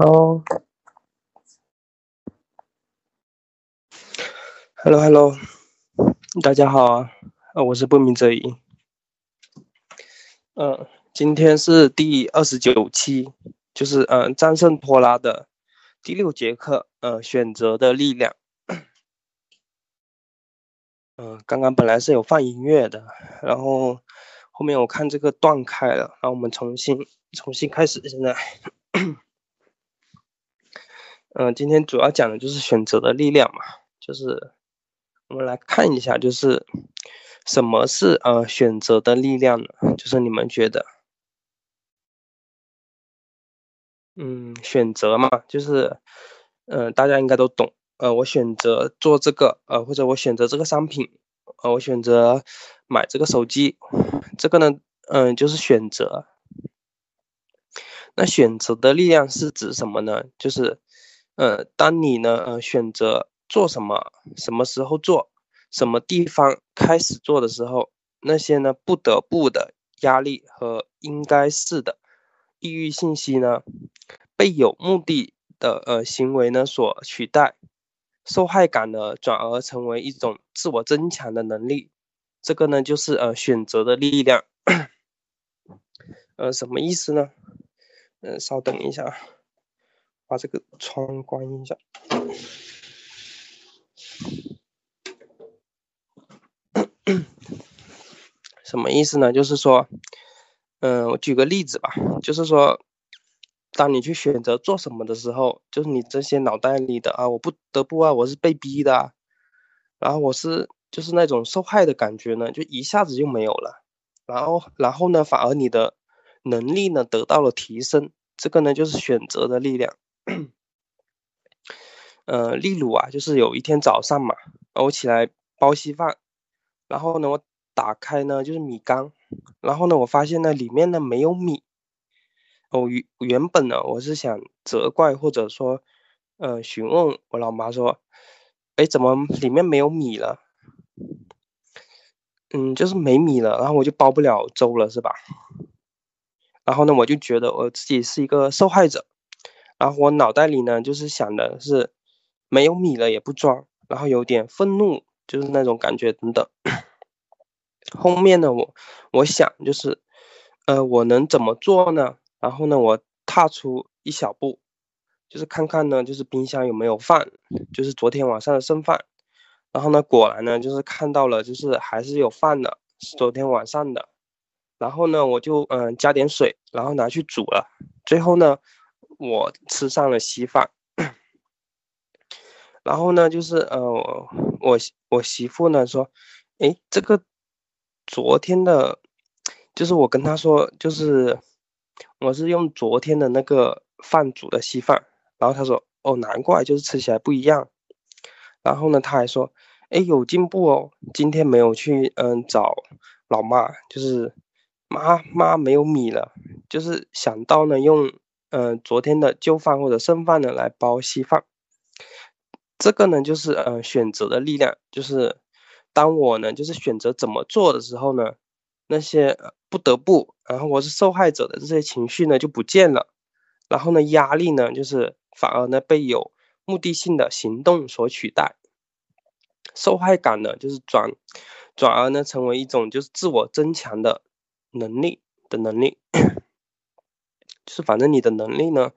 Hello，Hello，Hello，大家好啊，我是不明则已。嗯，今天是第二十九期，就是嗯战胜拖拉的第六节课，呃，选择的力量。嗯，刚刚本来是有放音乐的，然后后面我看这个断开了，然后我们重新重新开始，现在。嗯，今天主要讲的就是选择的力量嘛，就是我们来看一下，就是什么是呃选择的力量呢？就是你们觉得，嗯，选择嘛，就是嗯，大家应该都懂，呃，我选择做这个，呃，或者我选择这个商品，呃，我选择买这个手机，这个呢，嗯，就是选择。那选择的力量是指什么呢？就是。呃，当你呢，呃，选择做什么，什么时候做，什么地方开始做的时候，那些呢不得不的压力和应该是的抑郁信息呢，被有目的的呃行为呢所取代，受害感呢转而成为一种自我增强的能力，这个呢就是呃选择的力量，呃，什么意思呢？嗯，稍等一下。把这个窗关一下，什么意思呢？就是说，嗯，我举个例子吧，就是说，当你去选择做什么的时候，就是你这些脑袋里的啊，我不得不啊，我是被逼的，然后我是就是那种受害的感觉呢，就一下子就没有了，然后然后呢，反而你的能力呢得到了提升，这个呢就是选择的力量。呃，例如啊，就是有一天早上嘛，我起来煲稀饭，然后呢，我打开呢就是米缸，然后呢，我发现呢里面呢没有米。哦，原原本呢我是想责怪或者说，呃，询问我老妈说，哎，怎么里面没有米了？嗯，就是没米了，然后我就煲不了粥了，是吧？然后呢，我就觉得我自己是一个受害者。然后我脑袋里呢，就是想的是，没有米了也不装，然后有点愤怒，就是那种感觉等等。后面呢，我我想就是，呃，我能怎么做呢？然后呢，我踏出一小步，就是看看呢，就是冰箱有没有饭，就是昨天晚上的剩饭。然后呢，果然呢，就是看到了，就是还是有饭的，是昨天晚上的。然后呢，我就嗯加点水，然后拿去煮了。最后呢。我吃上了稀饭，然后呢，就是呃，我我媳妇呢说，哎，这个昨天的，就是我跟她说，就是我是用昨天的那个饭煮的稀饭，然后她说，哦，难怪就是吃起来不一样。然后呢，她还说，哎，有进步哦，今天没有去嗯找老妈，就是妈妈没有米了，就是想到呢用。嗯，昨天的旧饭或者剩饭呢，来包稀饭。这个呢，就是呃选择的力量。就是当我呢，就是选择怎么做的时候呢，那些不得不，然后我是受害者的这些情绪呢就不见了。然后呢，压力呢，就是反而呢被有目的性的行动所取代。受害感呢，就是转转而呢成为一种就是自我增强的能力的能力。是反正你的能力呢，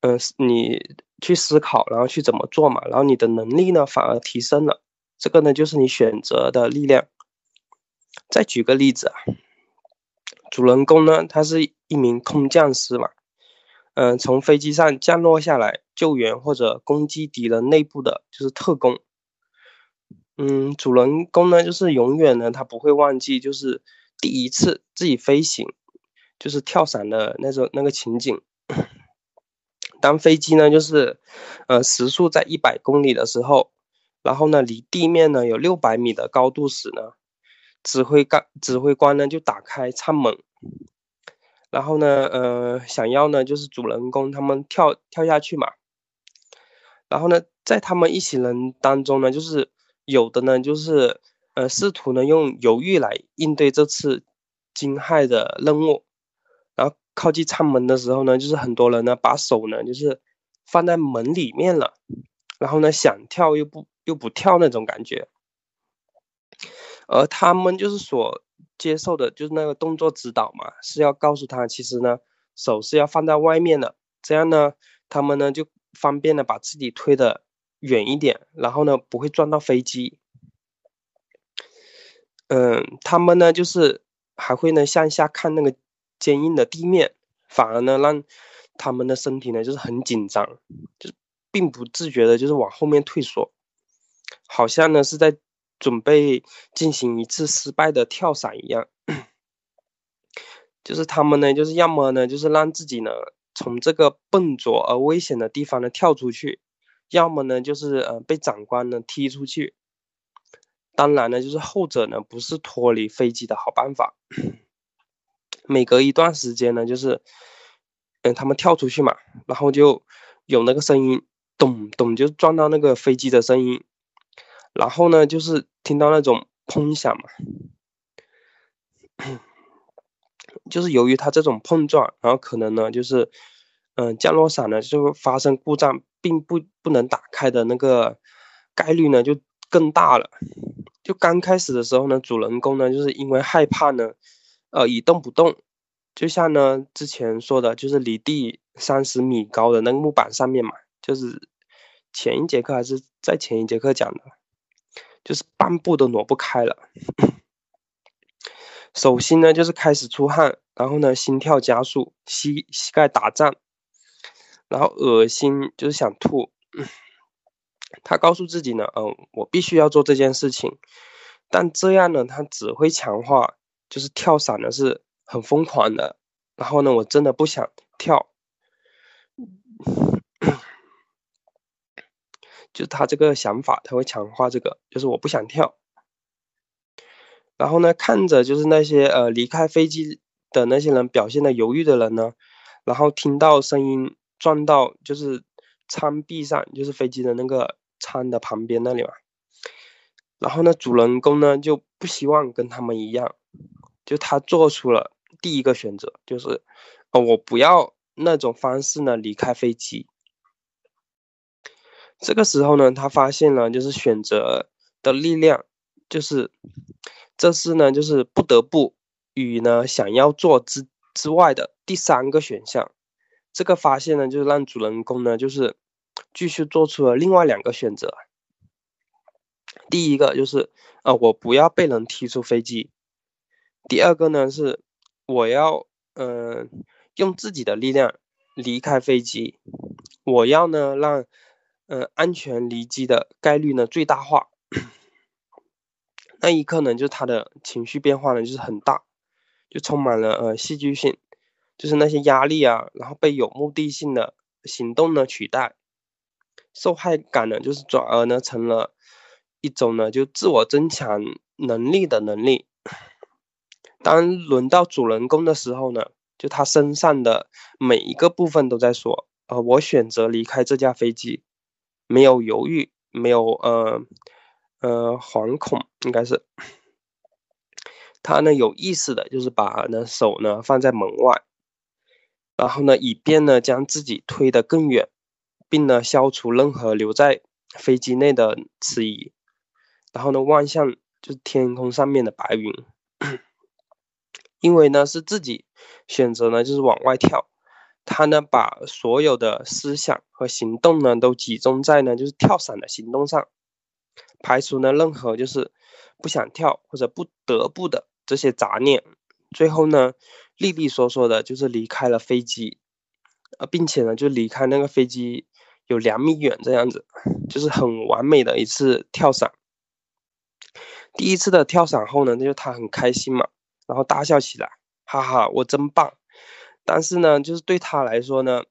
嗯，你去思考，然后去怎么做嘛，然后你的能力呢反而提升了，这个呢就是你选择的力量。再举个例子啊，主人公呢他是一名空降师嘛，嗯，从飞机上降落下来救援或者攻击敌人内部的，就是特工。嗯，主人公呢就是永远呢他不会忘记，就是第一次自己飞行。就是跳伞的那种那个情景，当飞机呢，就是呃时速在一百公里的时候，然后呢离地面呢有六百米的高度时呢，指挥官指挥官呢就打开舱门，然后呢呃想要呢就是主人公他们跳跳下去嘛，然后呢在他们一行人当中呢，就是有的呢就是呃试图呢用犹豫来应对这次惊骇的任务。靠近舱门的时候呢，就是很多人呢把手呢就是放在门里面了，然后呢想跳又不又不跳那种感觉，而他们就是所接受的就是那个动作指导嘛，是要告诉他其实呢手是要放在外面的，这样呢他们呢就方便的把自己推的远一点，然后呢不会撞到飞机。嗯，他们呢就是还会呢向下看那个。坚硬的地面，反而呢让他们的身体呢就是很紧张，就是并不自觉的，就是往后面退缩，好像呢是在准备进行一次失败的跳伞一样。就是他们呢，就是要么呢就是让自己呢从这个笨拙而危险的地方呢跳出去，要么呢就是呃被长官呢踢出去。当然呢，就是后者呢不是脱离飞机的好办法。每隔一段时间呢，就是，嗯，他们跳出去嘛，然后就有那个声音，咚咚，就撞到那个飞机的声音，然后呢，就是听到那种砰响嘛，就是由于它这种碰撞，然后可能呢，就是，嗯，降落伞呢就发生故障，并不不能打开的那个概率呢就更大了。就刚开始的时候呢，主人公呢就是因为害怕呢。呃，一动不动，就像呢之前说的，就是离地三十米高的那个木板上面嘛，就是前一节课还是在前一节课讲的，就是半步都挪不开了。手心呢就是开始出汗，然后呢心跳加速，膝膝盖打颤，然后恶心，就是想吐。他告诉自己呢，嗯，我必须要做这件事情，但这样呢，他只会强化。就是跳伞的是很疯狂的，然后呢，我真的不想跳，就他这个想法，他会强化这个，就是我不想跳。然后呢，看着就是那些呃离开飞机的那些人表现的犹豫的人呢，然后听到声音撞到就是舱壁上，就是飞机的那个舱的旁边那里嘛。然后呢，主人公呢就不希望跟他们一样。就他做出了第一个选择，就是，呃，我不要那种方式呢离开飞机。这个时候呢，他发现了就是选择的力量，就是这是呢就是不得不与呢想要做之之外的第三个选项。这个发现呢，就是让主人公呢就是继续做出了另外两个选择。第一个就是，呃，我不要被人踢出飞机。第二个呢是，我要嗯用自己的力量离开飞机，我要呢让嗯安全离机的概率呢最大化。那一刻呢，就他的情绪变化呢就是很大，就充满了呃戏剧性，就是那些压力啊，然后被有目的性的行动呢取代，受害感呢就是转而呢成了一种呢就自我增强能力的能力。当轮到主人公的时候呢，就他身上的每一个部分都在说：“呃，我选择离开这架飞机，没有犹豫，没有呃呃惶恐，应该是。他呢有意识的，就是把呢手呢放在门外，然后呢以便呢将自己推得更远，并呢消除任何留在飞机内的迟疑，然后呢望向就是天空上面的白云。”因为呢是自己选择呢，就是往外跳，他呢把所有的思想和行动呢都集中在呢就是跳伞的行动上，排除呢任何就是不想跳或者不得不的这些杂念，最后呢利利索索的就是离开了飞机，呃，并且呢就离开那个飞机有两米远这样子，就是很完美的一次跳伞。第一次的跳伞后呢，那就他很开心嘛。然后大笑起来，哈哈，我真棒！但是呢，就是对他来说呢，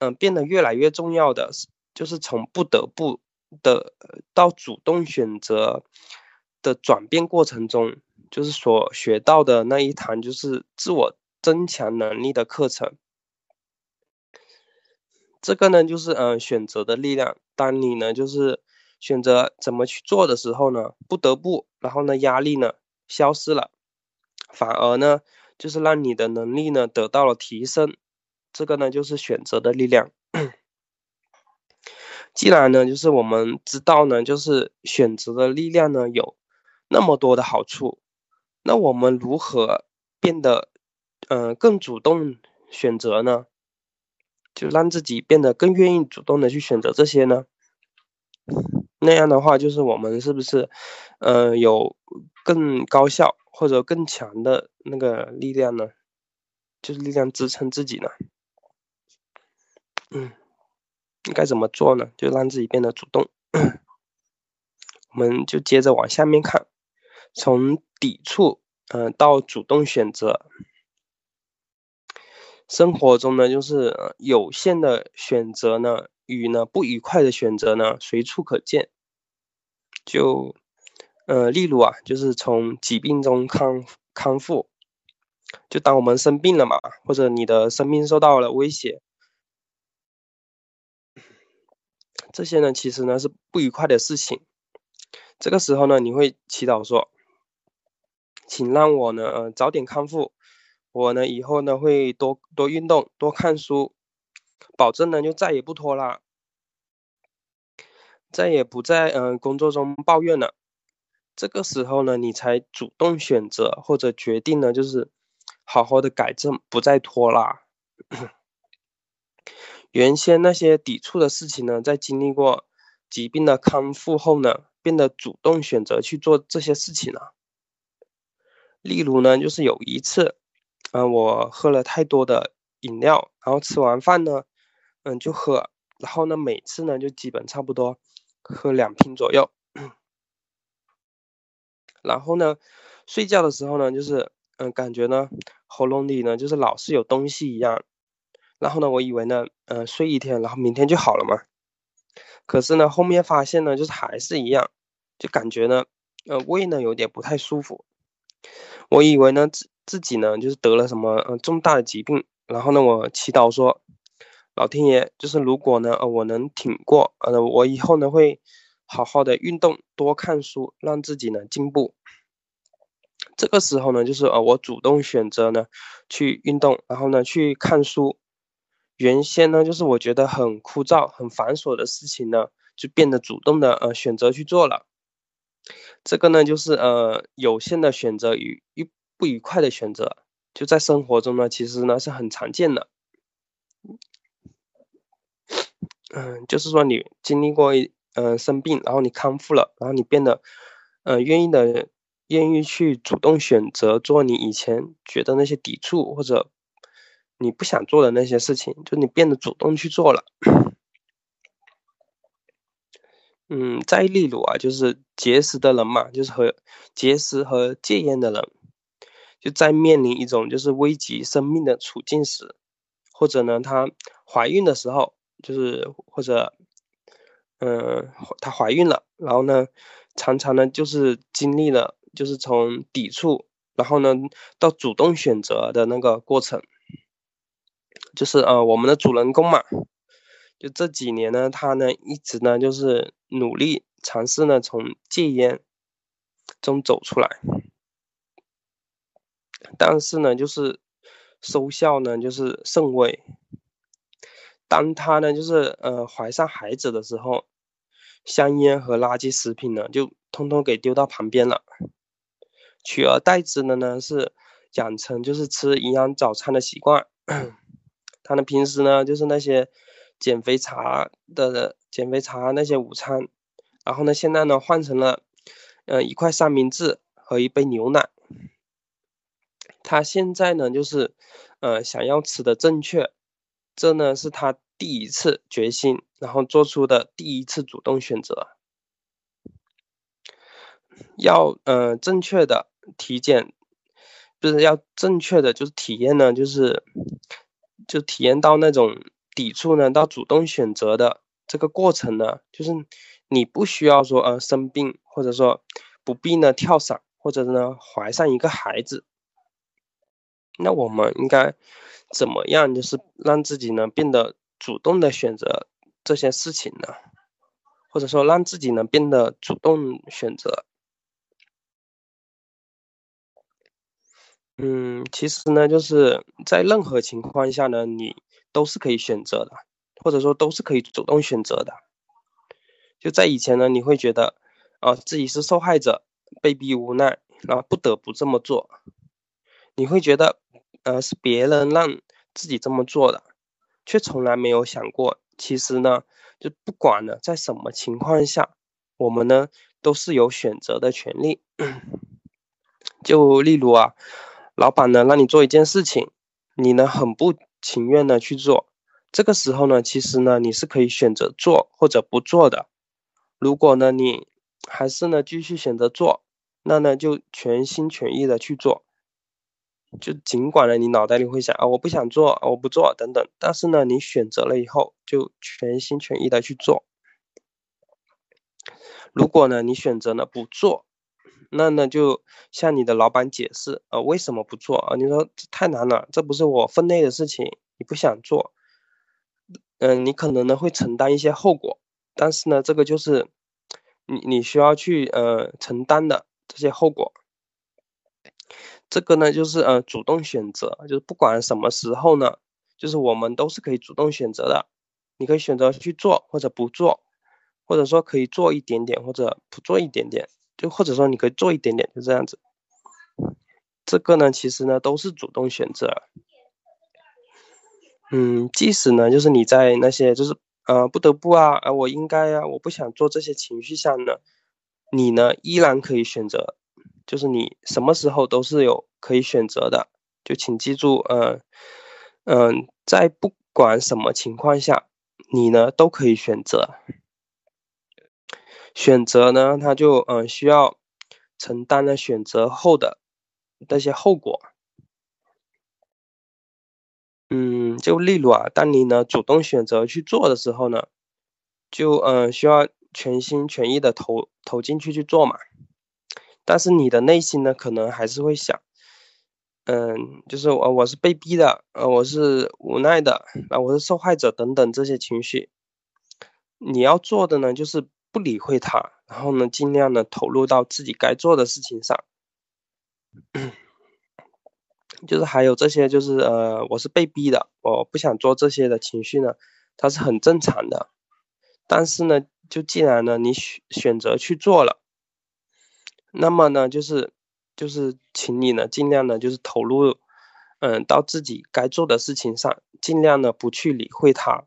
嗯，变得越来越重要的是，就是从不得不的到主动选择的转变过程中，就是所学到的那一堂就是自我增强能力的课程。这个呢，就是嗯，选择的力量。当你呢，就是选择怎么去做的时候呢，不得不，然后呢，压力呢消失了。反而呢，就是让你的能力呢得到了提升，这个呢就是选择的力量。既然呢，就是我们知道呢，就是选择的力量呢有那么多的好处，那我们如何变得嗯更主动选择呢？就让自己变得更愿意主动的去选择这些呢？那样的话，就是我们是不是嗯有更高效或者更强的那个力量呢？就是力量支撑自己呢？嗯。应该怎么做呢？就让自己变得主动。我们就接着往下面看，从抵触，嗯，到主动选择。生活中呢，就是有限的选择呢，与呢不愉快的选择呢，随处可见。就，呃，例如啊，就是从疾病中康康复，就当我们生病了嘛，或者你的生命受到了威胁。这些呢，其实呢是不愉快的事情。这个时候呢，你会祈祷说：“请让我呢，呃，早点康复。我呢，以后呢会多多运动，多看书，保证呢就再也不拖拉，再也不在嗯工作中抱怨了。这个时候呢，你才主动选择或者决定呢，就是好好的改正，不再拖拉。”原先那些抵触的事情呢，在经历过疾病的康复后呢，变得主动选择去做这些事情了。例如呢，就是有一次，嗯，我喝了太多的饮料，然后吃完饭呢，嗯，就喝，然后呢，每次呢，就基本差不多喝两瓶左右。然后呢，睡觉的时候呢，就是，嗯，感觉呢，喉咙里呢，就是老是有东西一样。然后呢，我以为呢，呃，睡一天，然后明天就好了嘛。可是呢，后面发现呢，就是还是一样，就感觉呢，呃，胃呢有点不太舒服。我以为呢，自自己呢就是得了什么呃重大的疾病。然后呢，我祈祷说，老天爷，就是如果呢，呃，我能挺过，呃，我以后呢会好好的运动，多看书，让自己呢进步。这个时候呢，就是呃，我主动选择呢去运动，然后呢去看书。原先呢，就是我觉得很枯燥、很繁琐的事情呢，就变得主动的呃选择去做了。这个呢，就是呃有限的选择与愉不愉快的选择，就在生活中呢，其实呢是很常见的。嗯，就是说你经历过嗯生病，然后你康复了，然后你变得嗯愿意的愿意去主动选择做你以前觉得那些抵触或者。你不想做的那些事情，就你变得主动去做了。嗯，再例如啊，就是节食的人嘛，就是和节食和戒烟的人，就在面临一种就是危及生命的处境时，或者呢，她怀孕的时候，就是或者，嗯，她怀孕了，然后呢，常常呢就是经历了就是从抵触，然后呢到主动选择的那个过程。就是呃，我们的主人公嘛，就这几年呢，他呢一直呢就是努力尝试呢从戒烟中走出来，但是呢就是收效呢就是甚微。当他呢就是呃怀上孩子的时候，香烟和垃圾食品呢就通通给丢到旁边了，取而代之的呢是养成就是吃营养早餐的习惯。他呢平时呢就是那些减肥茶的减肥茶那些午餐，然后呢现在呢换成了，嗯一块三明治和一杯牛奶。他现在呢就是，呃想要吃的正确，这呢是他第一次决心，然后做出的第一次主动选择。要呃正确的体检，不是要正确的就是体验呢就是。就体验到那种抵触呢，到主动选择的这个过程呢，就是你不需要说呃生病，或者说不必呢跳伞，或者呢怀上一个孩子。那我们应该怎么样，就是让自己呢变得主动的选择这些事情呢？或者说让自己呢变得主动选择？嗯，其实呢，就是在任何情况下呢，你都是可以选择的，或者说都是可以主动选择的。就在以前呢，你会觉得，啊，自己是受害者，被逼无奈，然后不得不这么做。你会觉得，呃，是别人让自己这么做的，却从来没有想过，其实呢，就不管呢在什么情况下，我们呢都是有选择的权利。就例如啊。老板呢，让你做一件事情，你呢很不情愿的去做。这个时候呢，其实呢你是可以选择做或者不做的。如果呢你还是呢继续选择做，那呢就全心全意的去做。就尽管呢你脑袋里会想啊我不想做，我不做等等，但是呢你选择了以后就全心全意的去做。如果呢你选择呢不做。那呢，就向你的老板解释，啊，为什么不做啊？你说这太难了，这不是我分内的事情，你不想做，嗯，你可能呢会承担一些后果，但是呢，这个就是你你需要去呃承担的这些后果。这个呢就是呃主动选择，就是不管什么时候呢，就是我们都是可以主动选择的，你可以选择去做或者不做，或者说可以做一点点或者不做一点点。就或者说你可以做一点点，就这样子。这个呢，其实呢都是主动选择。嗯，即使呢，就是你在那些就是呃不得不啊啊我应该啊我不想做这些情绪下呢，你呢依然可以选择，就是你什么时候都是有可以选择的。就请记住，嗯嗯，在不管什么情况下，你呢都可以选择。选择呢，他就嗯需要承担了选择后的那些后果。嗯，就例如啊，当你呢主动选择去做的时候呢，就嗯需要全心全意的投投进去去做嘛。但是你的内心呢，可能还是会想，嗯，就是我我是被逼的，呃，我是无奈的，啊，我是受害者等等这些情绪。你要做的呢，就是。不理会他，然后呢，尽量的投入到自己该做的事情上。就是还有这些，就是呃，我是被逼的，我不想做这些的情绪呢，它是很正常的。但是呢，就既然呢你选选择去做了，那么呢，就是就是请你呢尽量的，就是投入，嗯，到自己该做的事情上，尽量的不去理会他。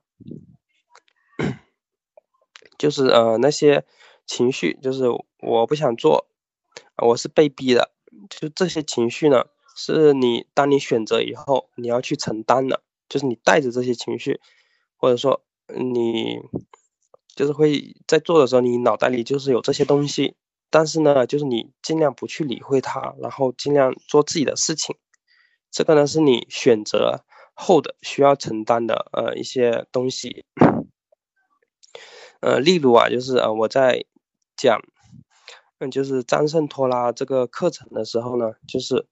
就是呃那些情绪，就是我不想做，我是被逼的，就这些情绪呢，是你当你选择以后，你要去承担的，就是你带着这些情绪，或者说你就是会在做的时候，你脑袋里就是有这些东西，但是呢，就是你尽量不去理会它，然后尽量做自己的事情，这个呢是你选择后的需要承担的呃一些东西。呃，例如啊，就是呃，我在讲，嗯，就是战胜拖拉这个课程的时候呢，就是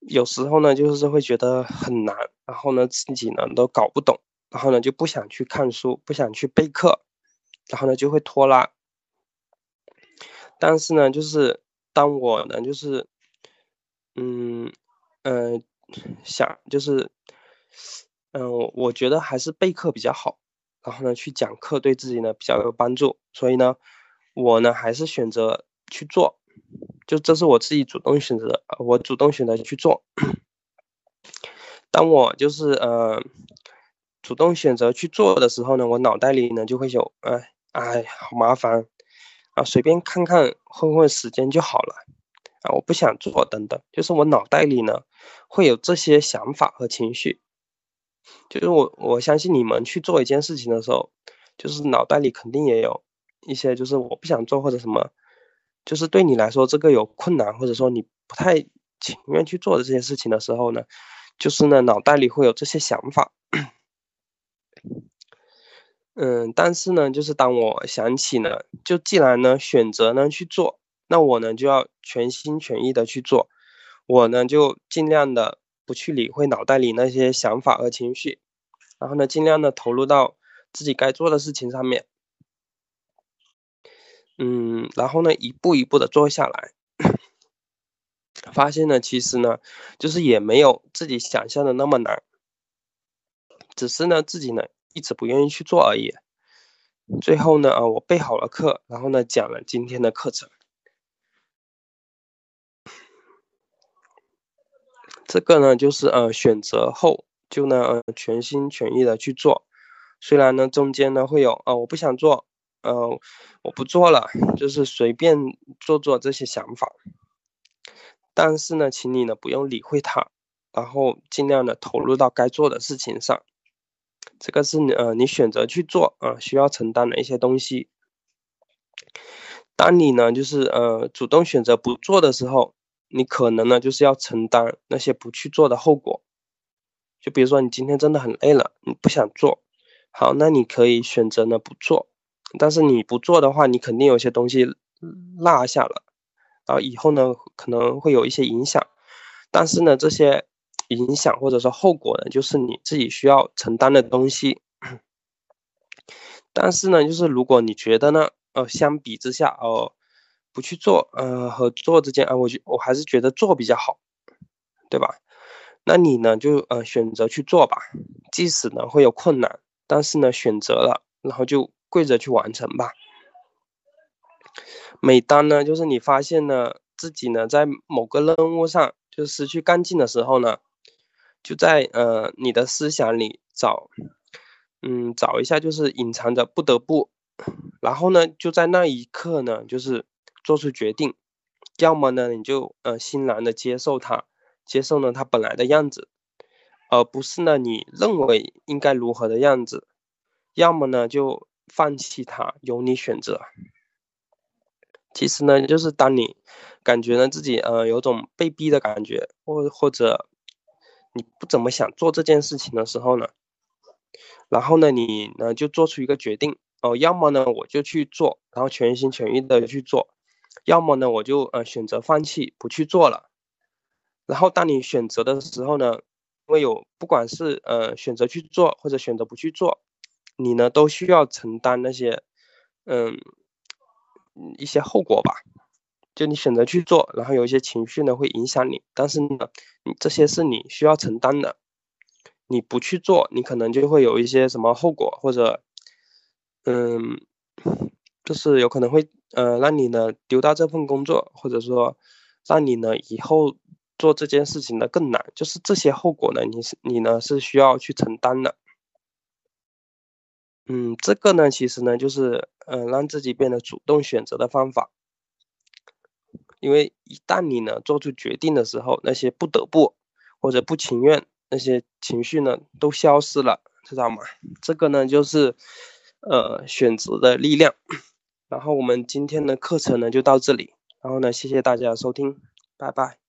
有时候呢，就是会觉得很难，然后呢，自己呢都搞不懂，然后呢就不想去看书，不想去备课，然后呢就会拖拉。但是呢，就是当我呢，就是，嗯嗯，想就是，嗯，我觉得还是备课比较好。然后呢，去讲课对自己呢比较有帮助，所以呢，我呢还是选择去做，就这是我自己主动选择，我主动选择去做。当我就是呃主动选择去做的时候呢，我脑袋里呢就会有，哎哎，好麻烦啊，随便看看混混时间就好了啊，我不想做等等，就是我脑袋里呢会有这些想法和情绪。就是我，我相信你们去做一件事情的时候，就是脑袋里肯定也有一些，就是我不想做或者什么，就是对你来说这个有困难，或者说你不太情愿去做的这些事情的时候呢，就是呢脑袋里会有这些想法。嗯，但是呢，就是当我想起呢，就既然呢选择呢去做，那我呢就要全心全意的去做，我呢就尽量的。不去理会脑袋里那些想法和情绪，然后呢，尽量的投入到自己该做的事情上面。嗯，然后呢，一步一步的做下来。发现呢，其实呢，就是也没有自己想象的那么难，只是呢自己呢一直不愿意去做而已。最后呢，啊，我备好了课，然后呢讲了今天的课程。这个呢就是呃选择后就呢呃全心全意的去做，虽然呢中间呢会有啊我不想做，呃我不做了，就是随便做做这些想法。但是呢，请你呢不用理会它，然后尽量的投入到该做的事情上。这个是呃你选择去做啊需要承担的一些东西。当你呢就是呃主动选择不做的时候，你可能呢就是要承担那些不去做的后果。就比如说你今天真的很累了，你不想做，好，那你可以选择呢不做。但是你不做的话，你肯定有些东西落下了。然后以后呢，可能会有一些影响，但是呢，这些影响或者说后果呢，就是你自己需要承担的东西。但是呢，就是如果你觉得呢，呃，相比之下，哦，不去做，呃，和做之间，啊，我觉我还是觉得做比较好，对吧？那你呢，就呃选择去做吧，即使呢会有困难，但是呢选择了，然后就跪着去完成吧。每当呢，就是你发现呢自己呢在某个任务上就失去干劲的时候呢，就在呃你的思想里找，嗯找一下就是隐藏着不得不，然后呢就在那一刻呢就是做出决定，要么呢你就呃欣然的接受它，接受呢它本来的样子，而不是呢你认为应该如何的样子，要么呢就放弃它，由你选择。其实呢，就是当你感觉呢自己呃有种被逼的感觉，或或者你不怎么想做这件事情的时候呢，然后呢你呢就做出一个决定哦，要么呢我就去做，然后全心全意的去做，要么呢我就呃选择放弃不去做了。然后当你选择的时候呢，因为有不管是呃选择去做或者选择不去做，你呢都需要承担那些嗯。一些后果吧，就你选择去做，然后有一些情绪呢会影响你，但是呢，你这些是你需要承担的。你不去做，你可能就会有一些什么后果，或者，嗯，就是有可能会呃让你呢丢掉这份工作，或者说让你呢以后做这件事情呢更难。就是这些后果呢，你是你呢是需要去承担的。嗯，这个呢，其实呢，就是嗯，让自己变得主动选择的方法。因为一旦你呢做出决定的时候，那些不得不或者不情愿那些情绪呢都消失了，知道吗？这个呢就是呃选择的力量。然后我们今天的课程呢就到这里，然后呢谢谢大家的收听，拜拜。